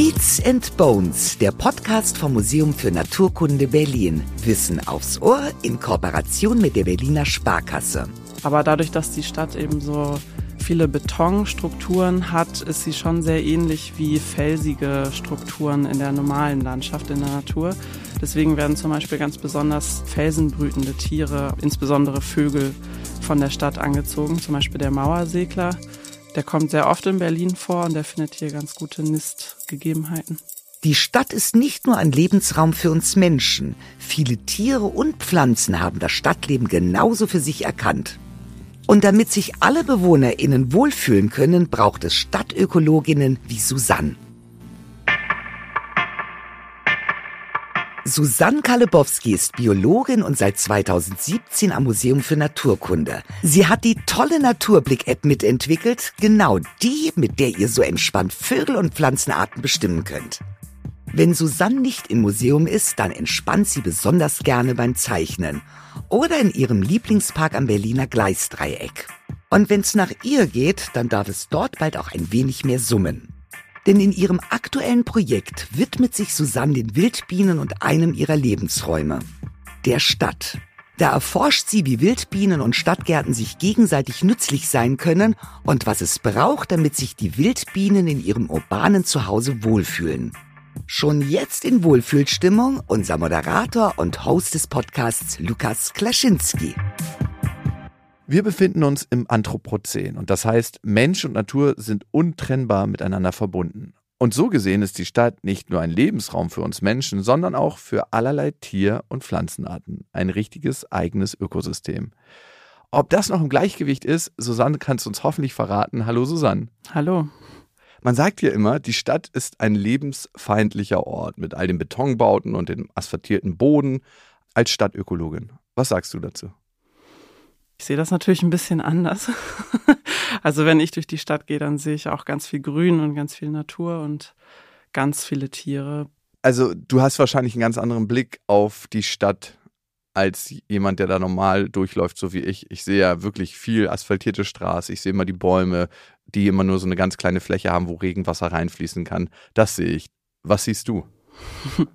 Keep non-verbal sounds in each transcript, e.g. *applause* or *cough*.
Beats and Bones, der Podcast vom Museum für Naturkunde Berlin. Wissen aufs Ohr in Kooperation mit der Berliner Sparkasse. Aber dadurch, dass die Stadt eben so viele Betonstrukturen hat, ist sie schon sehr ähnlich wie felsige Strukturen in der normalen Landschaft, in der Natur. Deswegen werden zum Beispiel ganz besonders felsenbrütende Tiere, insbesondere Vögel, von der Stadt angezogen, zum Beispiel der Mauersegler. Der kommt sehr oft in Berlin vor und der findet hier ganz gute Nistgegebenheiten. Die Stadt ist nicht nur ein Lebensraum für uns Menschen. Viele Tiere und Pflanzen haben das Stadtleben genauso für sich erkannt. Und damit sich alle BewohnerInnen wohlfühlen können, braucht es Stadtökologinnen wie Susanne. Susanne Kalebowski ist Biologin und seit 2017 am Museum für Naturkunde. Sie hat die tolle Naturblick-App mitentwickelt, genau die, mit der ihr so entspannt Vögel und Pflanzenarten bestimmen könnt. Wenn Susanne nicht im Museum ist, dann entspannt sie besonders gerne beim Zeichnen oder in ihrem Lieblingspark am Berliner Gleisdreieck. Und wenn's nach ihr geht, dann darf es dort bald auch ein wenig mehr summen. Denn in ihrem aktuellen Projekt widmet sich Susanne den Wildbienen und einem ihrer Lebensräume, der Stadt. Da erforscht sie, wie Wildbienen und Stadtgärten sich gegenseitig nützlich sein können und was es braucht, damit sich die Wildbienen in ihrem urbanen Zuhause wohlfühlen. Schon jetzt in Wohlfühlstimmung unser Moderator und Host des Podcasts Lukas Klaschinski. Wir befinden uns im Anthropozän und das heißt, Mensch und Natur sind untrennbar miteinander verbunden. Und so gesehen ist die Stadt nicht nur ein Lebensraum für uns Menschen, sondern auch für allerlei Tier- und Pflanzenarten. Ein richtiges eigenes Ökosystem. Ob das noch im Gleichgewicht ist, Susanne kann es uns hoffentlich verraten. Hallo Susanne. Hallo. Man sagt ja immer, die Stadt ist ein lebensfeindlicher Ort mit all den Betonbauten und dem asphaltierten Boden. Als Stadtökologin, was sagst du dazu? Ich sehe das natürlich ein bisschen anders. *laughs* also wenn ich durch die Stadt gehe, dann sehe ich auch ganz viel Grün und ganz viel Natur und ganz viele Tiere. Also du hast wahrscheinlich einen ganz anderen Blick auf die Stadt als jemand, der da normal durchläuft, so wie ich. Ich sehe ja wirklich viel asphaltierte Straße. Ich sehe immer die Bäume, die immer nur so eine ganz kleine Fläche haben, wo Regenwasser reinfließen kann. Das sehe ich. Was siehst du? *laughs*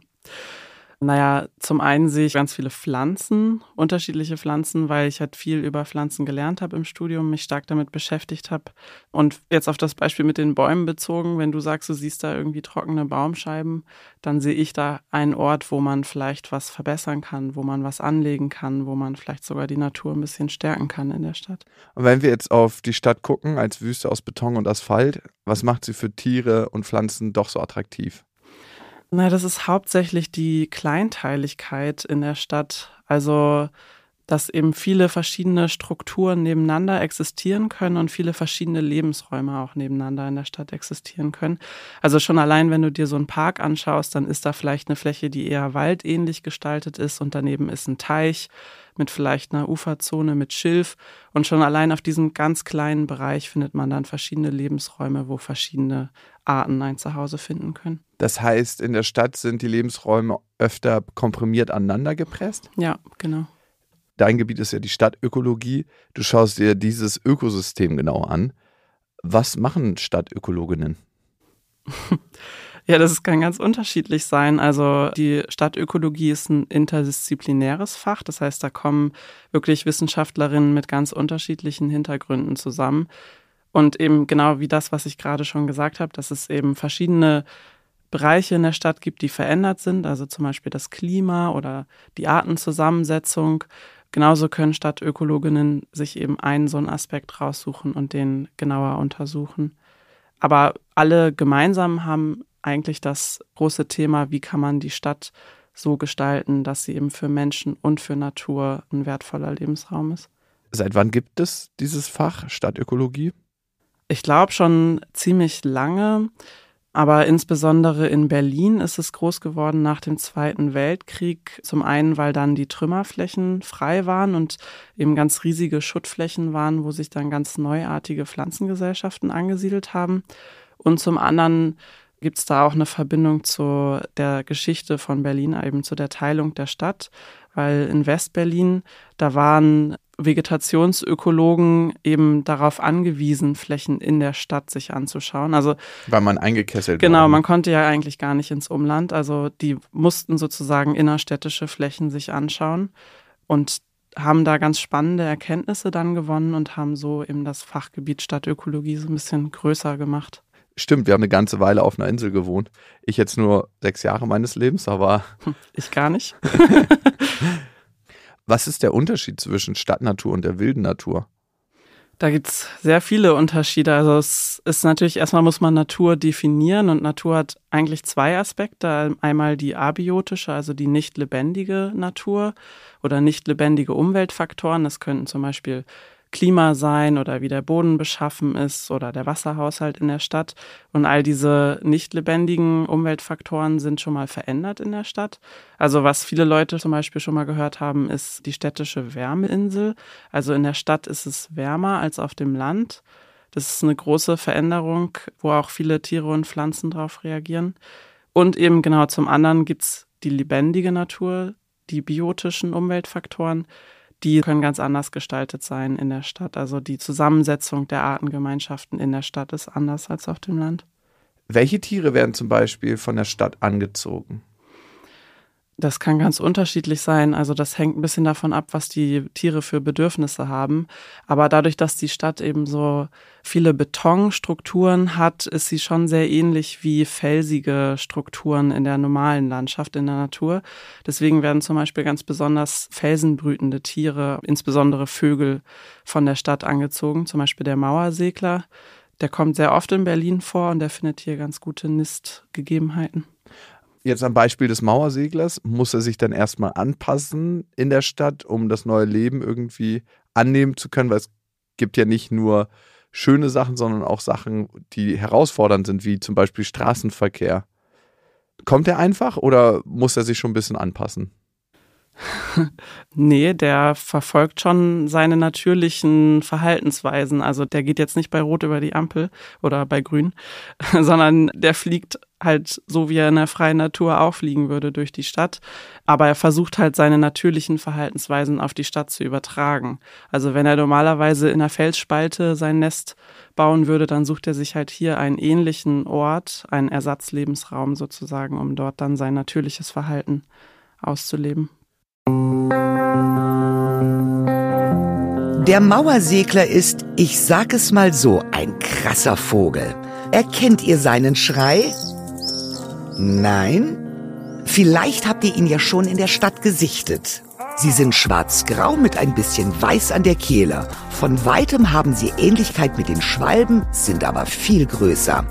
Naja, zum einen sehe ich ganz viele Pflanzen, unterschiedliche Pflanzen, weil ich halt viel über Pflanzen gelernt habe im Studium, mich stark damit beschäftigt habe. Und jetzt auf das Beispiel mit den Bäumen bezogen, wenn du sagst, du siehst da irgendwie trockene Baumscheiben, dann sehe ich da einen Ort, wo man vielleicht was verbessern kann, wo man was anlegen kann, wo man vielleicht sogar die Natur ein bisschen stärken kann in der Stadt. Und wenn wir jetzt auf die Stadt gucken, als Wüste aus Beton und Asphalt, was macht sie für Tiere und Pflanzen doch so attraktiv? Na, das ist hauptsächlich die Kleinteiligkeit in der Stadt. Also, dass eben viele verschiedene Strukturen nebeneinander existieren können und viele verschiedene Lebensräume auch nebeneinander in der Stadt existieren können. Also schon allein, wenn du dir so einen Park anschaust, dann ist da vielleicht eine Fläche, die eher waldähnlich gestaltet ist und daneben ist ein Teich mit vielleicht einer Uferzone mit Schilf. Und schon allein auf diesem ganz kleinen Bereich findet man dann verschiedene Lebensräume, wo verschiedene Arten ein Zuhause finden können. Das heißt, in der Stadt sind die Lebensräume öfter komprimiert aneinander gepresst? Ja, genau. Dein Gebiet ist ja die Stadtökologie. Du schaust dir dieses Ökosystem genau an. Was machen Stadtökologinnen? *laughs* Ja, das kann ganz unterschiedlich sein. Also die Stadtökologie ist ein interdisziplinäres Fach. Das heißt, da kommen wirklich Wissenschaftlerinnen mit ganz unterschiedlichen Hintergründen zusammen. Und eben genau wie das, was ich gerade schon gesagt habe, dass es eben verschiedene Bereiche in der Stadt gibt, die verändert sind, also zum Beispiel das Klima oder die Artenzusammensetzung. Genauso können Stadtökologinnen sich eben einen so einen Aspekt raussuchen und den genauer untersuchen. Aber alle gemeinsam haben eigentlich das große Thema, wie kann man die Stadt so gestalten, dass sie eben für Menschen und für Natur ein wertvoller Lebensraum ist. Seit wann gibt es dieses Fach Stadtökologie? Ich glaube schon ziemlich lange, aber insbesondere in Berlin ist es groß geworden nach dem Zweiten Weltkrieg. Zum einen, weil dann die Trümmerflächen frei waren und eben ganz riesige Schuttflächen waren, wo sich dann ganz neuartige Pflanzengesellschaften angesiedelt haben. Und zum anderen gibt es da auch eine Verbindung zu der Geschichte von Berlin, eben zu der Teilung der Stadt, weil in Westberlin, da waren Vegetationsökologen eben darauf angewiesen, Flächen in der Stadt sich anzuschauen. Also weil man eingekesselt genau, war. man konnte ja eigentlich gar nicht ins Umland. Also die mussten sozusagen innerstädtische Flächen sich anschauen und haben da ganz spannende Erkenntnisse dann gewonnen und haben so eben das Fachgebiet Stadtökologie so ein bisschen größer gemacht. Stimmt, wir haben eine ganze Weile auf einer Insel gewohnt. Ich jetzt nur sechs Jahre meines Lebens, aber. Ich gar nicht. *laughs* *laughs* Was ist der Unterschied zwischen Stadtnatur und der wilden Natur? Da gibt es sehr viele Unterschiede. Also es ist natürlich, erstmal muss man Natur definieren und Natur hat eigentlich zwei Aspekte. Einmal die abiotische, also die nicht lebendige Natur oder nicht lebendige Umweltfaktoren. Das könnten zum Beispiel Klima sein oder wie der Boden beschaffen ist oder der Wasserhaushalt in der Stadt. Und all diese nicht lebendigen Umweltfaktoren sind schon mal verändert in der Stadt. Also was viele Leute zum Beispiel schon mal gehört haben, ist die städtische Wärmeinsel. Also in der Stadt ist es wärmer als auf dem Land. Das ist eine große Veränderung, wo auch viele Tiere und Pflanzen darauf reagieren. Und eben genau zum anderen gibt's die lebendige Natur, die biotischen Umweltfaktoren die können ganz anders gestaltet sein in der Stadt. Also die Zusammensetzung der Artengemeinschaften in der Stadt ist anders als auf dem Land. Welche Tiere werden zum Beispiel von der Stadt angezogen? Das kann ganz unterschiedlich sein. Also das hängt ein bisschen davon ab, was die Tiere für Bedürfnisse haben. Aber dadurch, dass die Stadt eben so viele Betonstrukturen hat, ist sie schon sehr ähnlich wie felsige Strukturen in der normalen Landschaft, in der Natur. Deswegen werden zum Beispiel ganz besonders felsenbrütende Tiere, insbesondere Vögel, von der Stadt angezogen. Zum Beispiel der Mauersegler. Der kommt sehr oft in Berlin vor und der findet hier ganz gute Nistgegebenheiten jetzt am Beispiel des Mauerseglers, muss er sich dann erstmal anpassen in der Stadt, um das neue Leben irgendwie annehmen zu können, weil es gibt ja nicht nur schöne Sachen, sondern auch Sachen, die herausfordernd sind, wie zum Beispiel Straßenverkehr. Kommt er einfach oder muss er sich schon ein bisschen anpassen? *laughs* nee, der verfolgt schon seine natürlichen Verhaltensweisen. Also der geht jetzt nicht bei Rot über die Ampel oder bei Grün, *laughs* sondern der fliegt halt so, wie er in der freien Natur auch fliegen würde durch die Stadt. Aber er versucht halt seine natürlichen Verhaltensweisen auf die Stadt zu übertragen. Also wenn er normalerweise in einer Felsspalte sein Nest bauen würde, dann sucht er sich halt hier einen ähnlichen Ort, einen Ersatzlebensraum sozusagen, um dort dann sein natürliches Verhalten auszuleben. Der Mauersegler ist, ich sag es mal so, ein krasser Vogel. Erkennt ihr seinen Schrei? Nein? Vielleicht habt ihr ihn ja schon in der Stadt gesichtet. Sie sind schwarz-grau mit ein bisschen weiß an der Kehle. Von weitem haben sie Ähnlichkeit mit den Schwalben, sind aber viel größer.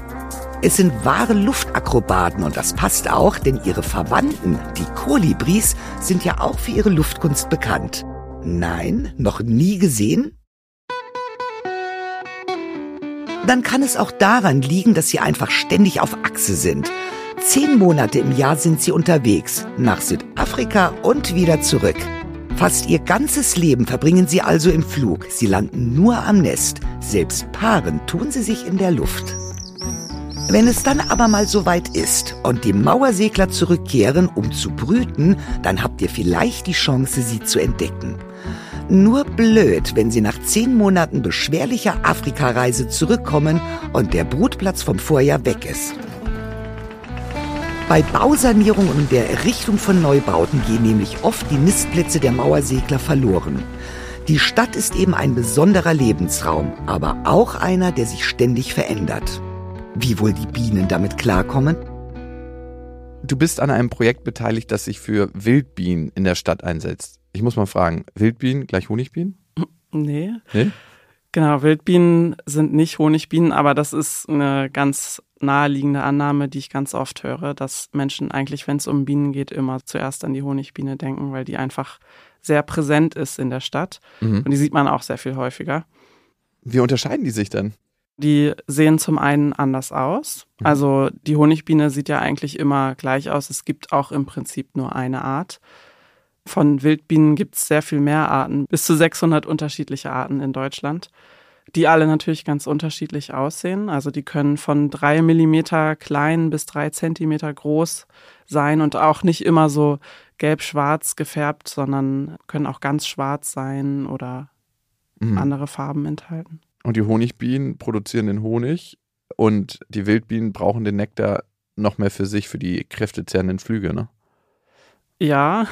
Es sind wahre Luftakrobaten und das passt auch, denn ihre Verwandten, die Kolibris, sind ja auch für ihre Luftkunst bekannt. Nein, noch nie gesehen? Dann kann es auch daran liegen, dass sie einfach ständig auf Achse sind. Zehn Monate im Jahr sind sie unterwegs, nach Südafrika und wieder zurück. Fast ihr ganzes Leben verbringen sie also im Flug. Sie landen nur am Nest. Selbst Paaren tun sie sich in der Luft. Wenn es dann aber mal so weit ist und die Mauersegler zurückkehren, um zu brüten, dann habt ihr vielleicht die Chance, sie zu entdecken. Nur blöd, wenn sie nach zehn Monaten beschwerlicher Afrikareise zurückkommen und der Brutplatz vom Vorjahr weg ist. Bei Bausanierung und der Errichtung von Neubauten gehen nämlich oft die Nistplätze der Mauersegler verloren. Die Stadt ist eben ein besonderer Lebensraum, aber auch einer, der sich ständig verändert. Wie wohl die Bienen damit klarkommen? Du bist an einem Projekt beteiligt, das sich für Wildbienen in der Stadt einsetzt. Ich muss mal fragen, Wildbienen gleich Honigbienen? Nee. Nee? Genau, Wildbienen sind nicht Honigbienen, aber das ist eine ganz naheliegende Annahme, die ich ganz oft höre, dass Menschen eigentlich, wenn es um Bienen geht, immer zuerst an die Honigbiene denken, weil die einfach sehr präsent ist in der Stadt. Mhm. Und die sieht man auch sehr viel häufiger. Wie unterscheiden die sich denn? Die sehen zum einen anders aus. Mhm. Also die Honigbiene sieht ja eigentlich immer gleich aus. Es gibt auch im Prinzip nur eine Art. Von Wildbienen gibt es sehr viel mehr Arten, bis zu 600 unterschiedliche Arten in Deutschland, die alle natürlich ganz unterschiedlich aussehen. Also die können von drei Millimeter klein bis drei Zentimeter groß sein und auch nicht immer so gelb-schwarz gefärbt, sondern können auch ganz schwarz sein oder mhm. andere Farben enthalten. Und die Honigbienen produzieren den Honig und die Wildbienen brauchen den Nektar noch mehr für sich, für die kräftezehrenden Flüge, ne? Ja.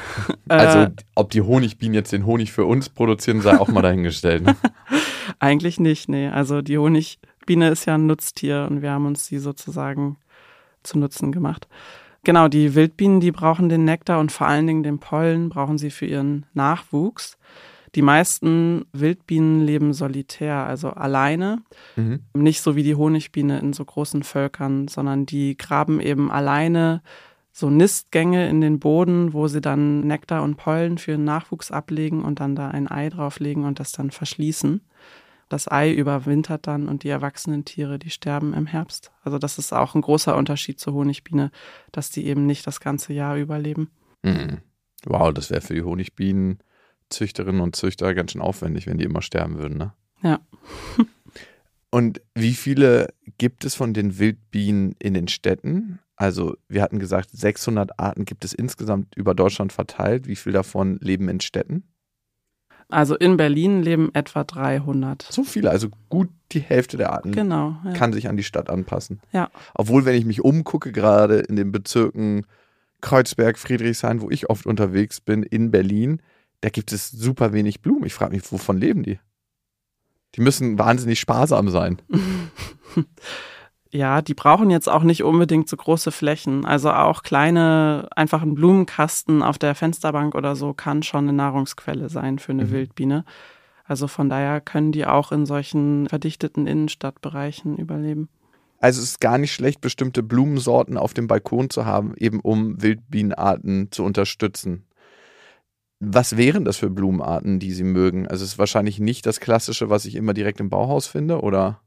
Also, äh, ob die Honigbienen jetzt den Honig für uns produzieren, sei auch mal dahingestellt. Ne? *laughs* Eigentlich nicht, nee. Also, die Honigbiene ist ja ein Nutztier und wir haben uns sie sozusagen zu Nutzen gemacht. Genau, die Wildbienen, die brauchen den Nektar und vor allen Dingen den Pollen brauchen sie für ihren Nachwuchs. Die meisten Wildbienen leben solitär, also alleine. Mhm. Nicht so wie die Honigbiene in so großen Völkern, sondern die graben eben alleine so Nistgänge in den Boden, wo sie dann Nektar und Pollen für den Nachwuchs ablegen und dann da ein Ei drauflegen und das dann verschließen. Das Ei überwintert dann und die erwachsenen Tiere, die sterben im Herbst. Also das ist auch ein großer Unterschied zur Honigbiene, dass die eben nicht das ganze Jahr überleben. Mhm. Wow, das wäre für die Honigbienen Züchterinnen und Züchter ganz schön aufwendig, wenn die immer sterben würden, ne? Ja. *laughs* und wie viele gibt es von den Wildbienen in den Städten? Also, wir hatten gesagt, 600 Arten gibt es insgesamt über Deutschland verteilt. Wie viele davon leben in Städten? Also in Berlin leben etwa 300. So viele, also gut die Hälfte der Arten genau, ja. kann sich an die Stadt anpassen. Ja. Obwohl, wenn ich mich umgucke, gerade in den Bezirken Kreuzberg, Friedrichshain, wo ich oft unterwegs bin, in Berlin, da gibt es super wenig Blumen. Ich frage mich, wovon leben die? Die müssen wahnsinnig sparsam sein. *laughs* ja, die brauchen jetzt auch nicht unbedingt so große Flächen. Also auch kleine, einfach ein Blumenkasten auf der Fensterbank oder so kann schon eine Nahrungsquelle sein für eine mhm. Wildbiene. Also von daher können die auch in solchen verdichteten Innenstadtbereichen überleben. Also es ist gar nicht schlecht, bestimmte Blumensorten auf dem Balkon zu haben, eben um Wildbienenarten zu unterstützen. Was wären das für Blumenarten, die Sie mögen? Also es ist wahrscheinlich nicht das Klassische, was ich immer direkt im Bauhaus finde, oder?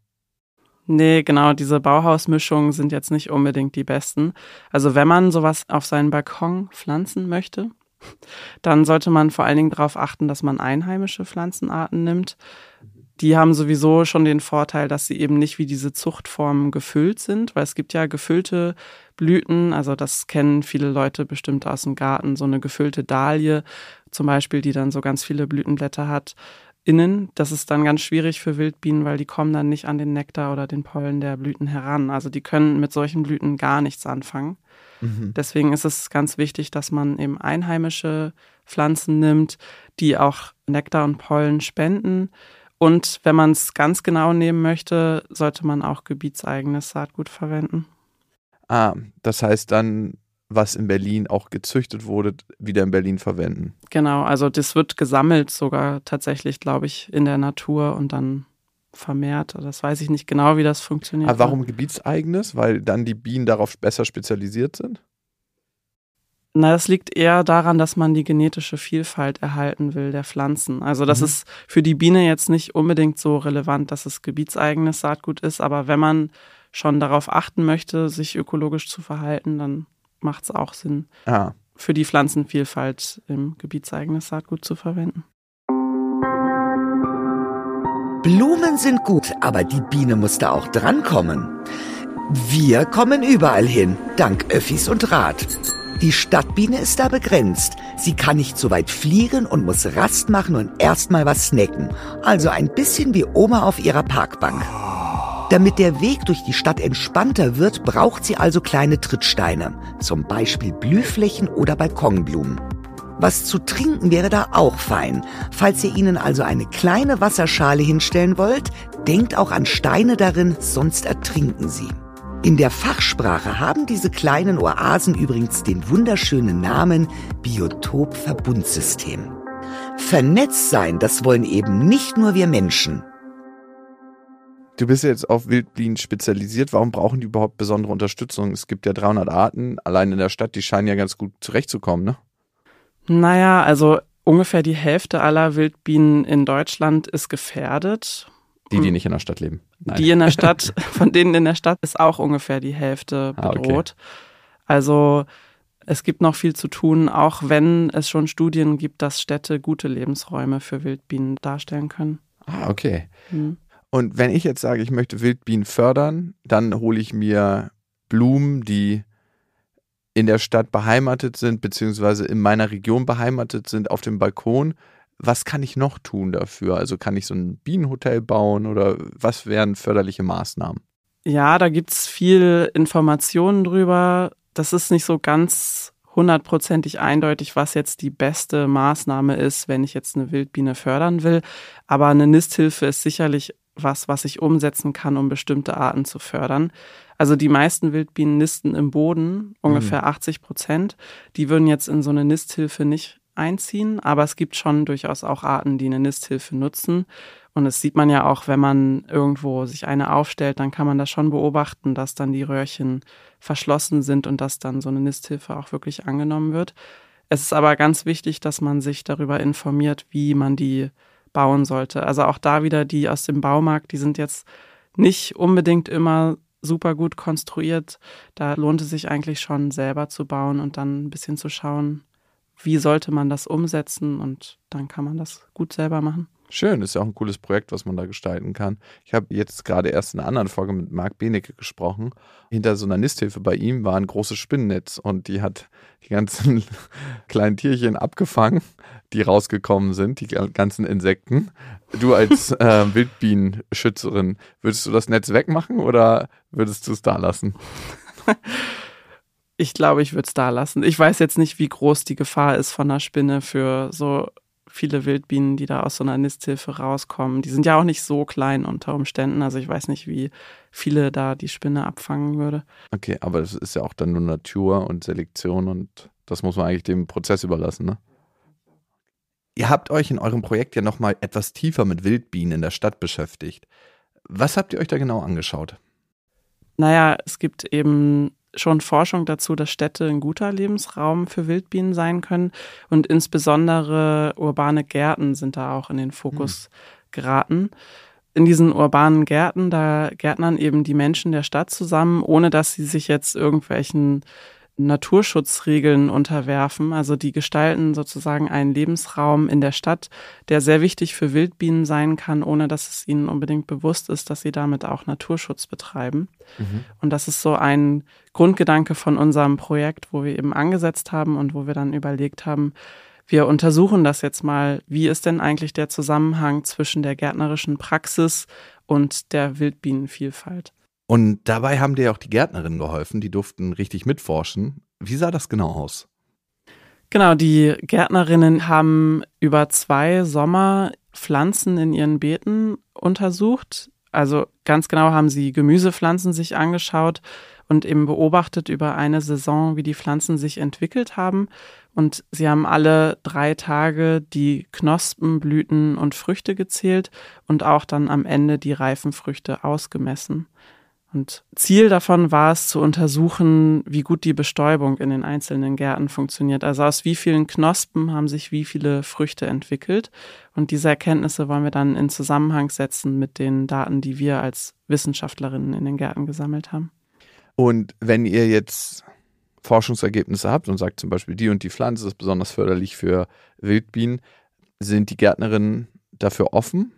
Nee, genau, diese Bauhausmischungen sind jetzt nicht unbedingt die besten. Also wenn man sowas auf seinen Balkon pflanzen möchte, dann sollte man vor allen Dingen darauf achten, dass man einheimische Pflanzenarten nimmt. Die haben sowieso schon den Vorteil, dass sie eben nicht wie diese Zuchtformen gefüllt sind, weil es gibt ja gefüllte Blüten, also das kennen viele Leute bestimmt aus dem Garten, so eine gefüllte Dahlie zum Beispiel, die dann so ganz viele Blütenblätter hat innen. Das ist dann ganz schwierig für Wildbienen, weil die kommen dann nicht an den Nektar oder den Pollen der Blüten heran. Also die können mit solchen Blüten gar nichts anfangen. Mhm. Deswegen ist es ganz wichtig, dass man eben einheimische Pflanzen nimmt, die auch Nektar und Pollen spenden und wenn man es ganz genau nehmen möchte, sollte man auch gebietseigenes Saatgut verwenden. Ah, das heißt dann, was in Berlin auch gezüchtet wurde, wieder in Berlin verwenden. Genau, also das wird gesammelt sogar tatsächlich, glaube ich, in der Natur und dann vermehrt. Das weiß ich nicht genau, wie das funktioniert. Aber warum gebietseigenes? Weil dann die Bienen darauf besser spezialisiert sind? Na, das liegt eher daran, dass man die genetische Vielfalt erhalten will der Pflanzen. Also das mhm. ist für die Biene jetzt nicht unbedingt so relevant, dass es gebietseigenes Saatgut ist, aber wenn man schon darauf achten möchte, sich ökologisch zu verhalten, dann macht es auch Sinn, ah. für die Pflanzenvielfalt im gebietseigenes Saatgut zu verwenden. Blumen sind gut, aber die Biene musste auch drankommen. Wir kommen überall hin, dank Öffis und Rad. Die Stadtbiene ist da begrenzt. Sie kann nicht so weit fliegen und muss Rast machen und erstmal was snacken. Also ein bisschen wie Oma auf ihrer Parkbank. Damit der Weg durch die Stadt entspannter wird, braucht sie also kleine Trittsteine. Zum Beispiel Blühflächen oder Balkonblumen. Was zu trinken wäre da auch fein. Falls ihr ihnen also eine kleine Wasserschale hinstellen wollt, denkt auch an Steine darin, sonst ertrinken sie. In der Fachsprache haben diese kleinen Oasen übrigens den wunderschönen Namen Biotopverbundsystem. Vernetzt sein, das wollen eben nicht nur wir Menschen. Du bist jetzt auf Wildbienen spezialisiert. Warum brauchen die überhaupt besondere Unterstützung? Es gibt ja 300 Arten. Allein in der Stadt, die scheinen ja ganz gut zurechtzukommen, ne? Naja, also ungefähr die Hälfte aller Wildbienen in Deutschland ist gefährdet. Die, die nicht in der Stadt leben. Nein. Die in der Stadt, *laughs* von denen in der Stadt ist auch ungefähr die Hälfte bedroht. Ah, okay. Also es gibt noch viel zu tun, auch wenn es schon Studien gibt, dass Städte gute Lebensräume für Wildbienen darstellen können. Ah, okay. Mhm. Und wenn ich jetzt sage, ich möchte Wildbienen fördern, dann hole ich mir Blumen, die in der Stadt beheimatet sind, beziehungsweise in meiner Region beheimatet sind, auf dem Balkon. Was kann ich noch tun dafür? Also kann ich so ein Bienenhotel bauen oder was wären förderliche Maßnahmen? Ja, da gibt es viel Informationen drüber. Das ist nicht so ganz hundertprozentig eindeutig, was jetzt die beste Maßnahme ist, wenn ich jetzt eine Wildbiene fördern will. Aber eine Nisthilfe ist sicherlich was, was ich umsetzen kann, um bestimmte Arten zu fördern. Also die meisten Wildbienen nisten im Boden, ungefähr mhm. 80 Prozent. Die würden jetzt in so eine Nisthilfe nicht einziehen, aber es gibt schon durchaus auch Arten, die eine Nisthilfe nutzen. Und das sieht man ja auch, wenn man irgendwo sich eine aufstellt, dann kann man das schon beobachten, dass dann die Röhrchen verschlossen sind und dass dann so eine Nisthilfe auch wirklich angenommen wird. Es ist aber ganz wichtig, dass man sich darüber informiert, wie man die bauen sollte. Also auch da wieder die aus dem Baumarkt, die sind jetzt nicht unbedingt immer super gut konstruiert. Da lohnt es sich eigentlich schon selber zu bauen und dann ein bisschen zu schauen, wie sollte man das umsetzen und dann kann man das gut selber machen. Schön, ist ja auch ein cooles Projekt, was man da gestalten kann. Ich habe jetzt gerade erst in einer anderen Folge mit Marc Benecke gesprochen. Hinter so einer Nisthilfe bei ihm war ein großes Spinnennetz und die hat die ganzen *laughs* kleinen Tierchen abgefangen, die rausgekommen sind, die ganzen Insekten. Du als *laughs* äh, Wildbienenschützerin, würdest du das Netz wegmachen oder würdest du es da lassen? Ich glaube, ich würde es da lassen. Ich weiß jetzt nicht, wie groß die Gefahr ist von einer Spinne für so viele Wildbienen, die da aus so einer Nisthilfe rauskommen. Die sind ja auch nicht so klein unter Umständen. Also ich weiß nicht, wie viele da die Spinne abfangen würde. Okay, aber das ist ja auch dann nur Natur und Selektion und das muss man eigentlich dem Prozess überlassen, ne? Ihr habt euch in eurem Projekt ja nochmal etwas tiefer mit Wildbienen in der Stadt beschäftigt. Was habt ihr euch da genau angeschaut? Naja, es gibt eben schon Forschung dazu, dass Städte ein guter Lebensraum für Wildbienen sein können. Und insbesondere urbane Gärten sind da auch in den Fokus mhm. geraten. In diesen urbanen Gärten, da gärtnern eben die Menschen der Stadt zusammen, ohne dass sie sich jetzt irgendwelchen Naturschutzregeln unterwerfen. Also die gestalten sozusagen einen Lebensraum in der Stadt, der sehr wichtig für Wildbienen sein kann, ohne dass es ihnen unbedingt bewusst ist, dass sie damit auch Naturschutz betreiben. Mhm. Und das ist so ein Grundgedanke von unserem Projekt, wo wir eben angesetzt haben und wo wir dann überlegt haben, wir untersuchen das jetzt mal. Wie ist denn eigentlich der Zusammenhang zwischen der gärtnerischen Praxis und der Wildbienenvielfalt? Und dabei haben dir auch die Gärtnerinnen geholfen, die durften richtig mitforschen. Wie sah das genau aus? Genau, die Gärtnerinnen haben über zwei Sommer Pflanzen in ihren Beeten untersucht. Also ganz genau haben sie Gemüsepflanzen sich angeschaut und eben beobachtet über eine Saison, wie die Pflanzen sich entwickelt haben. Und sie haben alle drei Tage die Knospen, Blüten und Früchte gezählt und auch dann am Ende die reifen Früchte ausgemessen. Und Ziel davon war es zu untersuchen, wie gut die Bestäubung in den einzelnen Gärten funktioniert. Also aus wie vielen Knospen haben sich wie viele Früchte entwickelt. Und diese Erkenntnisse wollen wir dann in Zusammenhang setzen mit den Daten, die wir als Wissenschaftlerinnen in den Gärten gesammelt haben. Und wenn ihr jetzt Forschungsergebnisse habt und sagt zum Beispiel, die und die Pflanze ist besonders förderlich für Wildbienen, sind die Gärtnerinnen dafür offen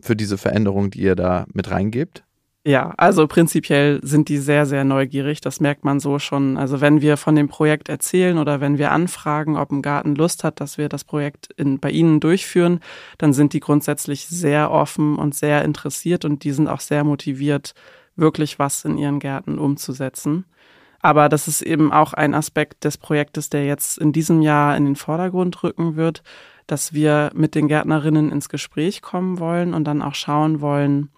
für diese Veränderung, die ihr da mit reingebt? Ja, also prinzipiell sind die sehr, sehr neugierig. Das merkt man so schon. Also wenn wir von dem Projekt erzählen oder wenn wir anfragen, ob ein Garten Lust hat, dass wir das Projekt in, bei Ihnen durchführen, dann sind die grundsätzlich sehr offen und sehr interessiert und die sind auch sehr motiviert, wirklich was in ihren Gärten umzusetzen. Aber das ist eben auch ein Aspekt des Projektes, der jetzt in diesem Jahr in den Vordergrund rücken wird, dass wir mit den Gärtnerinnen ins Gespräch kommen wollen und dann auch schauen wollen,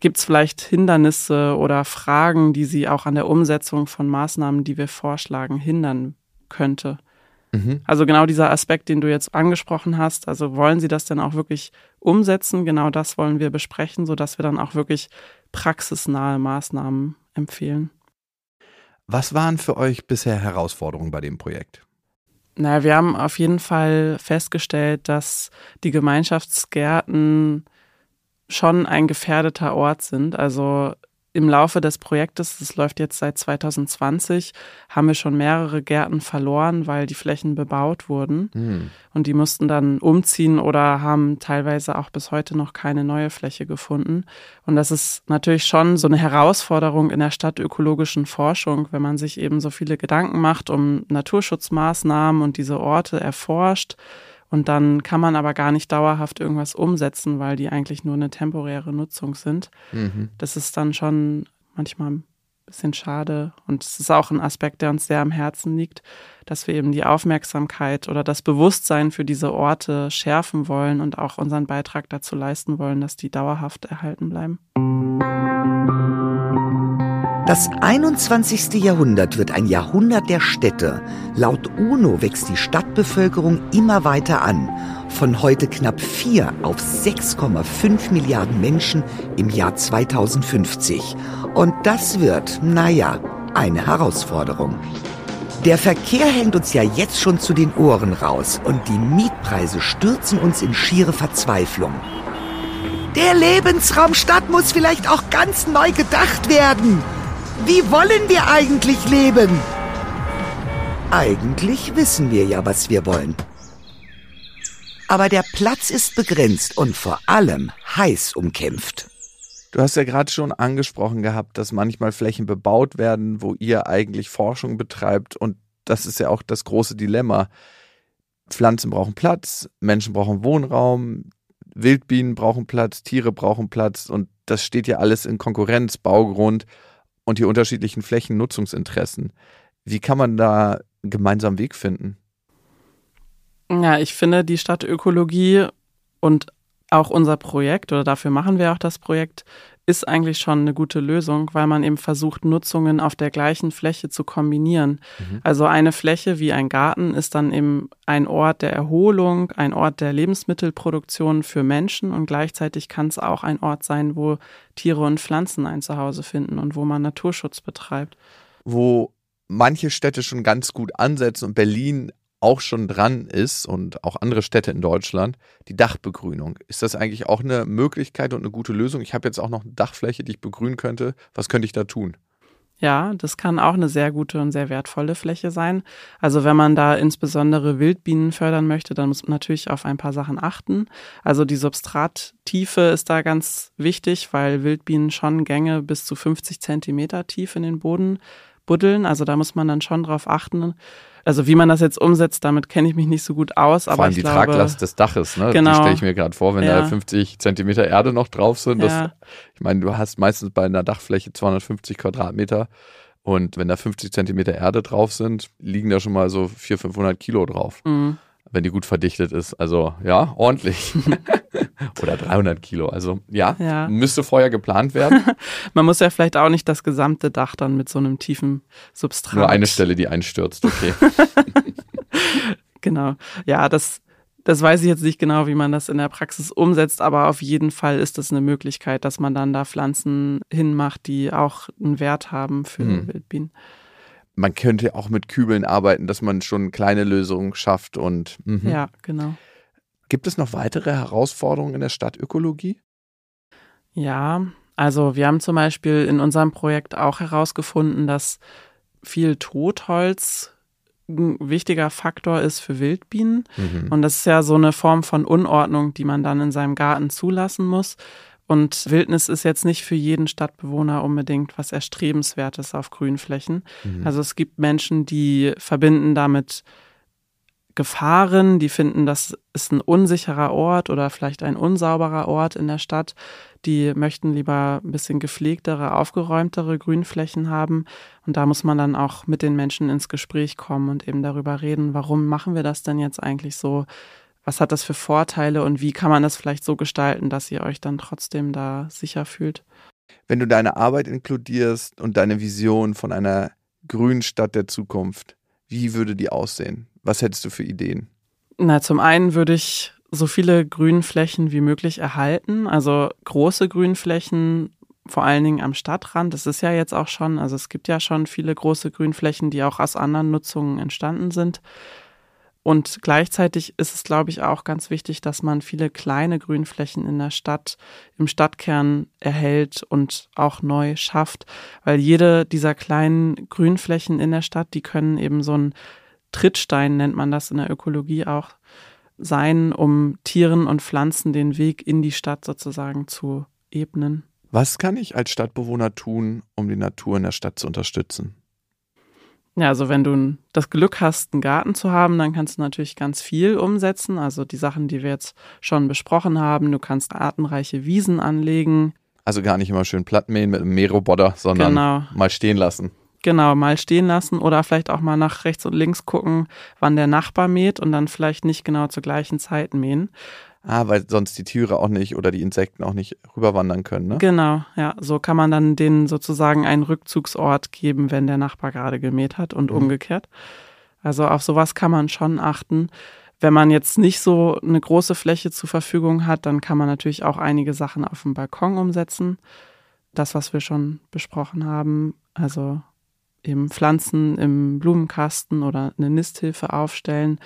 Gibt es vielleicht Hindernisse oder Fragen, die Sie auch an der Umsetzung von Maßnahmen, die wir vorschlagen, hindern könnte? Mhm. Also genau dieser Aspekt, den du jetzt angesprochen hast. Also wollen Sie das denn auch wirklich umsetzen? Genau das wollen wir besprechen, sodass wir dann auch wirklich praxisnahe Maßnahmen empfehlen. Was waren für euch bisher Herausforderungen bei dem Projekt? Na, wir haben auf jeden Fall festgestellt, dass die Gemeinschaftsgärten schon ein gefährdeter Ort sind. Also im Laufe des Projektes, das läuft jetzt seit 2020, haben wir schon mehrere Gärten verloren, weil die Flächen bebaut wurden. Mhm. Und die mussten dann umziehen oder haben teilweise auch bis heute noch keine neue Fläche gefunden. Und das ist natürlich schon so eine Herausforderung in der stadtökologischen Forschung, wenn man sich eben so viele Gedanken macht um Naturschutzmaßnahmen und diese Orte erforscht Und dann kann man aber gar nicht dauerhaft irgendwas umsetzen, weil die eigentlich nur eine temporäre Nutzung sind. Mhm. Das ist dann schon manchmal ein bisschen schade. Und es ist auch ein Aspekt, der uns sehr am Herzen liegt, dass wir eben die Aufmerksamkeit oder das Bewusstsein für diese Orte schärfen wollen und auch unseren Beitrag dazu leisten wollen, dass die dauerhaft erhalten bleiben. Das 21. Jahrhundert wird ein Jahrhundert der Städte. Laut UNO wächst die Stadtbevölkerung immer weiter an. Von heute knapp 4 auf 6,5 Milliarden Menschen im Jahr 2050. Und das wird, naja, eine Herausforderung. Der Verkehr hängt uns ja jetzt schon zu den Ohren raus und die Mietpreise stürzen uns in schiere Verzweiflung. Der Lebensraum Stadt muss vielleicht auch ganz neu gedacht werden. Wie wollen wir eigentlich leben? Eigentlich wissen wir ja, was wir wollen. Aber der Platz ist begrenzt und vor allem heiß umkämpft. Du hast ja gerade schon angesprochen gehabt, dass manchmal Flächen bebaut werden, wo ihr eigentlich Forschung betreibt. Und das ist ja auch das große Dilemma. Pflanzen brauchen Platz, Menschen brauchen Wohnraum, Wildbienen brauchen Platz, Tiere brauchen Platz. Und das steht ja alles in Konkurrenz, Baugrund und die unterschiedlichen Flächennutzungsinteressen. Wie kann man da einen gemeinsamen Weg finden? Ja, ich finde die Stadtökologie und auch unser Projekt, oder dafür machen wir auch das Projekt, ist eigentlich schon eine gute Lösung, weil man eben versucht, Nutzungen auf der gleichen Fläche zu kombinieren. Mhm. Also eine Fläche wie ein Garten ist dann eben ein Ort der Erholung, ein Ort der Lebensmittelproduktion für Menschen und gleichzeitig kann es auch ein Ort sein, wo Tiere und Pflanzen ein Zuhause finden und wo man Naturschutz betreibt. Wo manche Städte schon ganz gut ansetzen und Berlin auch schon dran ist und auch andere Städte in Deutschland, die Dachbegrünung. Ist das eigentlich auch eine Möglichkeit und eine gute Lösung? Ich habe jetzt auch noch eine Dachfläche, die ich begrünen könnte. Was könnte ich da tun? Ja, das kann auch eine sehr gute und sehr wertvolle Fläche sein. Also wenn man da insbesondere Wildbienen fördern möchte, dann muss man natürlich auf ein paar Sachen achten. Also die Substrattiefe ist da ganz wichtig, weil Wildbienen schon Gänge bis zu 50 Zentimeter tief in den Boden buddeln. Also da muss man dann schon drauf achten. Also wie man das jetzt umsetzt, damit kenne ich mich nicht so gut aus. Vor aber allem die glaube, Traglast des Daches, ne? Genau. Die stelle ich mir gerade vor, wenn ja. da 50 Zentimeter Erde noch drauf sind. Das, ja. Ich meine, du hast meistens bei einer Dachfläche 250 Quadratmeter. Und wenn da 50 Zentimeter Erde drauf sind, liegen da schon mal so 400, 500 Kilo drauf. Mhm wenn die gut verdichtet ist. Also ja, ordentlich. *laughs* *laughs* Oder 300 Kilo. Also ja, ja, müsste vorher geplant werden. *laughs* Man muss ja vielleicht auch nicht das gesamte Dach dann mit so einem tiefen Substrat. Nur eine Stelle, die einstürzt, okay. *laughs* genau. Ja, das, das weiß ich jetzt nicht genau, wie man das in der Praxis umsetzt, aber auf jeden Fall ist das eine Möglichkeit, dass man dann da Pflanzen hinmacht, die auch einen Wert haben für hm. Wildbienen man könnte auch mit Kübeln arbeiten, dass man schon kleine Lösungen schafft und mhm. ja, genau. Gibt es noch weitere Herausforderungen in der Stadtökologie? Ja, also wir haben zum Beispiel in unserem Projekt auch herausgefunden, dass viel Totholz ein wichtiger Faktor ist für Wildbienen. Mhm. Und das ist ja so eine Form von Unordnung, die man dann in seinem Garten zulassen muss. Und Wildnis ist jetzt nicht für jeden Stadtbewohner unbedingt was Erstrebenswertes auf Grünflächen. Mhm. Also es gibt Menschen, die verbinden damit Gefahren, die finden, das ist ein unsicherer Ort oder vielleicht ein unsauberer Ort in der Stadt. Die möchten lieber ein bisschen gepflegtere, aufgeräumtere Grünflächen haben. Und da muss man dann auch mit den Menschen ins Gespräch kommen und eben darüber reden, warum machen wir das denn jetzt eigentlich so? was hat das für Vorteile und wie kann man das vielleicht so gestalten, dass ihr euch dann trotzdem da sicher fühlt? Wenn du deine Arbeit inkludierst und deine Vision von einer grünen Stadt der Zukunft, wie würde die aussehen? Was hättest du für Ideen? Na, zum einen würde ich so viele Grünflächen wie möglich erhalten, also große Grünflächen, vor allen Dingen am Stadtrand. Das ist ja jetzt auch schon, also es gibt ja schon viele große Grünflächen, die auch aus anderen Nutzungen entstanden sind. Und gleichzeitig ist es, glaube ich, auch ganz wichtig, dass man viele kleine Grünflächen in der Stadt, im Stadtkern erhält und auch neu schafft, weil jede dieser kleinen Grünflächen in der Stadt, die können eben so ein Trittstein, nennt man das in der Ökologie auch, sein, um Tieren und Pflanzen den Weg in die Stadt sozusagen zu ebnen. Was kann ich als Stadtbewohner tun, um die Natur in der Stadt zu unterstützen? Ja, also wenn du das Glück hast, einen Garten zu haben, dann kannst du natürlich ganz viel umsetzen. Also die Sachen, die wir jetzt schon besprochen haben. Du kannst artenreiche Wiesen anlegen. Also gar nicht immer schön platt mähen mit einem Mähroboter, sondern genau. mal stehen lassen. Genau, mal stehen lassen oder vielleicht auch mal nach rechts und links gucken, wann der Nachbar mäht und dann vielleicht nicht genau zur gleichen Zeit mähen. Ah, weil sonst die Tiere auch nicht oder die Insekten auch nicht rüberwandern können, ne? Genau, ja. So kann man dann denen sozusagen einen Rückzugsort geben, wenn der Nachbar gerade gemäht hat und mhm. umgekehrt. Also auf sowas kann man schon achten. Wenn man jetzt nicht so eine große Fläche zur Verfügung hat, dann kann man natürlich auch einige Sachen auf dem Balkon umsetzen. Das, was wir schon besprochen haben, also eben Pflanzen im Blumenkasten oder eine Nisthilfe aufstellen.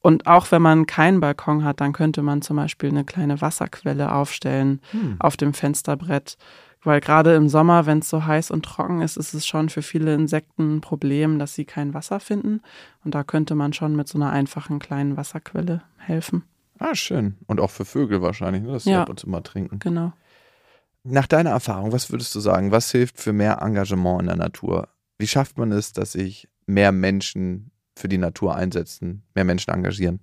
Und auch wenn man keinen Balkon hat, dann könnte man zum Beispiel eine kleine Wasserquelle aufstellen hm. auf dem Fensterbrett. Weil gerade im Sommer, wenn es so heiß und trocken ist, ist es schon für viele Insekten ein Problem, dass sie kein Wasser finden. Und da könnte man schon mit so einer einfachen kleinen Wasserquelle helfen. Ah, schön. Und auch für Vögel wahrscheinlich, ne? dass sie ja, ab und zu mal trinken. Genau. Nach deiner Erfahrung, was würdest du sagen, was hilft für mehr Engagement in der Natur? Wie schafft man es, dass sich mehr Menschen für die Natur einsetzen, mehr Menschen engagieren?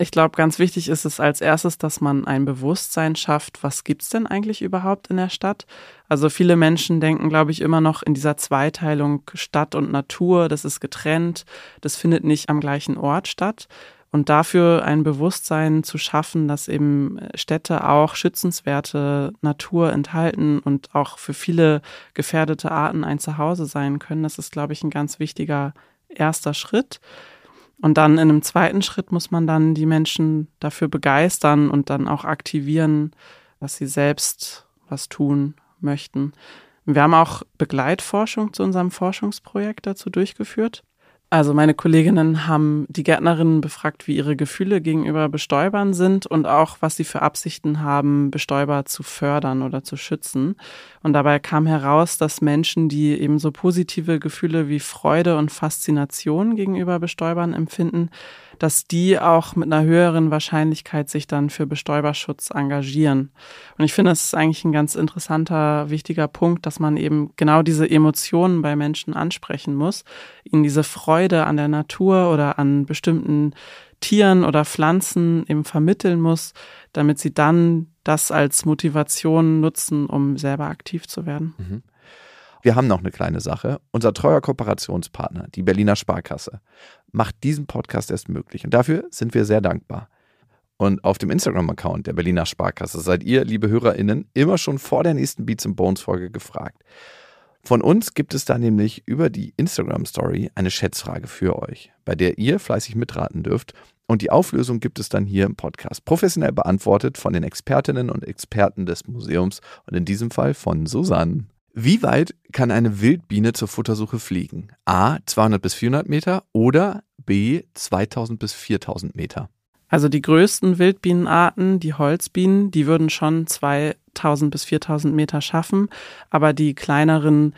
Ich glaube, ganz wichtig ist es als erstes, dass man ein Bewusstsein schafft, was gibt es denn eigentlich überhaupt in der Stadt? Also viele Menschen denken, glaube ich, immer noch in dieser Zweiteilung Stadt und Natur, das ist getrennt, das findet nicht am gleichen Ort statt. Und dafür ein Bewusstsein zu schaffen, dass eben Städte auch schützenswerte Natur enthalten und auch für viele gefährdete Arten ein Zuhause sein können, das ist, glaube ich, ein ganz wichtiger erster Schritt. Und dann in einem zweiten Schritt muss man dann die Menschen dafür begeistern und dann auch aktivieren, dass sie selbst was tun möchten. Wir haben auch Begleitforschung zu unserem Forschungsprojekt dazu durchgeführt. Also meine Kolleginnen haben die Gärtnerinnen befragt, wie ihre Gefühle gegenüber Bestäubern sind und auch, was sie für Absichten haben, Bestäuber zu fördern oder zu schützen. Und dabei kam heraus, dass Menschen, die eben so positive Gefühle wie Freude und Faszination gegenüber Bestäubern empfinden, dass die auch mit einer höheren Wahrscheinlichkeit sich dann für Bestäuberschutz engagieren. Und ich finde, das ist eigentlich ein ganz interessanter, wichtiger Punkt, dass man eben genau diese Emotionen bei Menschen ansprechen muss, ihnen diese Freude an der Natur oder an bestimmten Tieren oder Pflanzen eben vermitteln muss, damit sie dann das als Motivation nutzen, um selber aktiv zu werden. Mhm. Wir haben noch eine kleine Sache. Unser treuer Kooperationspartner, die Berliner Sparkasse, macht diesen Podcast erst möglich. Und dafür sind wir sehr dankbar. Und auf dem Instagram-Account der Berliner Sparkasse seid ihr, liebe HörerInnen, immer schon vor der nächsten Beats and Bones Folge gefragt. Von uns gibt es da nämlich über die Instagram-Story eine Schätzfrage für euch, bei der ihr fleißig mitraten dürft. Und die Auflösung gibt es dann hier im Podcast. Professionell beantwortet von den Expertinnen und Experten des Museums und in diesem Fall von Susanne. Wie weit kann eine Wildbiene zur Futtersuche fliegen? A. 200 bis 400 Meter oder B. 2000 bis 4000 Meter? Also die größten Wildbienenarten, die Holzbienen, die würden schon 2000 bis 4000 Meter schaffen, aber die kleineren,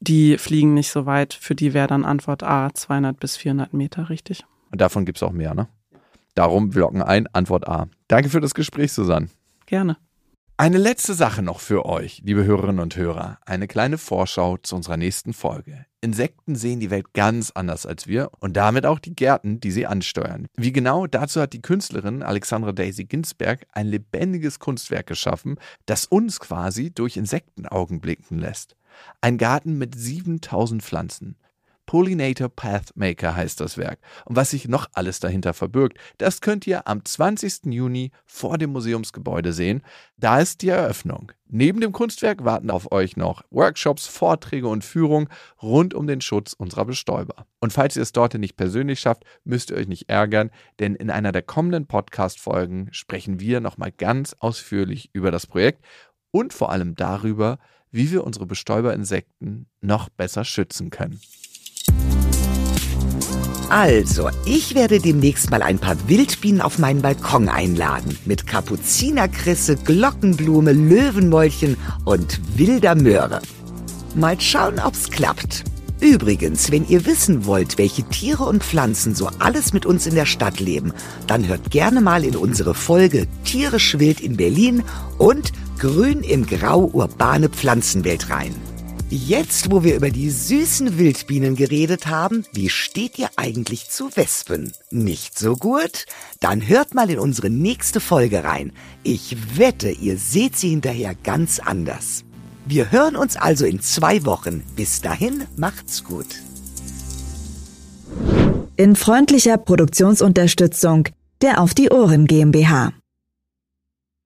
die fliegen nicht so weit. Für die wäre dann Antwort A 200 bis 400 Meter, richtig? Und davon gibt es auch mehr, ne? Darum blocken ein, Antwort A. Danke für das Gespräch, Susanne. Gerne. Eine letzte Sache noch für euch, liebe Hörerinnen und Hörer. Eine kleine Vorschau zu unserer nächsten Folge. Insekten sehen die Welt ganz anders als wir und damit auch die Gärten, die sie ansteuern. Wie genau, dazu hat die Künstlerin Alexandra Daisy Ginsberg ein lebendiges Kunstwerk geschaffen, das uns quasi durch Insektenaugen blicken lässt. Ein Garten mit 7000 Pflanzen. Pollinator Pathmaker heißt das Werk. Und was sich noch alles dahinter verbirgt, das könnt ihr am 20. Juni vor dem Museumsgebäude sehen. Da ist die Eröffnung. Neben dem Kunstwerk warten auf euch noch Workshops, Vorträge und Führungen rund um den Schutz unserer Bestäuber. Und falls ihr es dorthin nicht persönlich schafft, müsst ihr euch nicht ärgern, denn in einer der kommenden Podcast-Folgen sprechen wir nochmal ganz ausführlich über das Projekt und vor allem darüber, wie wir unsere Bestäuberinsekten noch besser schützen können. Also, ich werde demnächst mal ein paar Wildbienen auf meinen Balkon einladen. Mit Kapuzinerkresse, Glockenblume, Löwenmäulchen und wilder Möhre. Mal schauen, ob's klappt. Übrigens, wenn ihr wissen wollt, welche Tiere und Pflanzen so alles mit uns in der Stadt leben, dann hört gerne mal in unsere Folge Tierisch wild in Berlin und Grün im Grau urbane Pflanzenwelt rein. Jetzt, wo wir über die süßen Wildbienen geredet haben, wie steht ihr eigentlich zu Wespen? Nicht so gut? Dann hört mal in unsere nächste Folge rein. Ich wette, ihr seht sie hinterher ganz anders. Wir hören uns also in zwei Wochen. Bis dahin, macht's gut. In freundlicher Produktionsunterstützung der Auf die Ohren GmbH.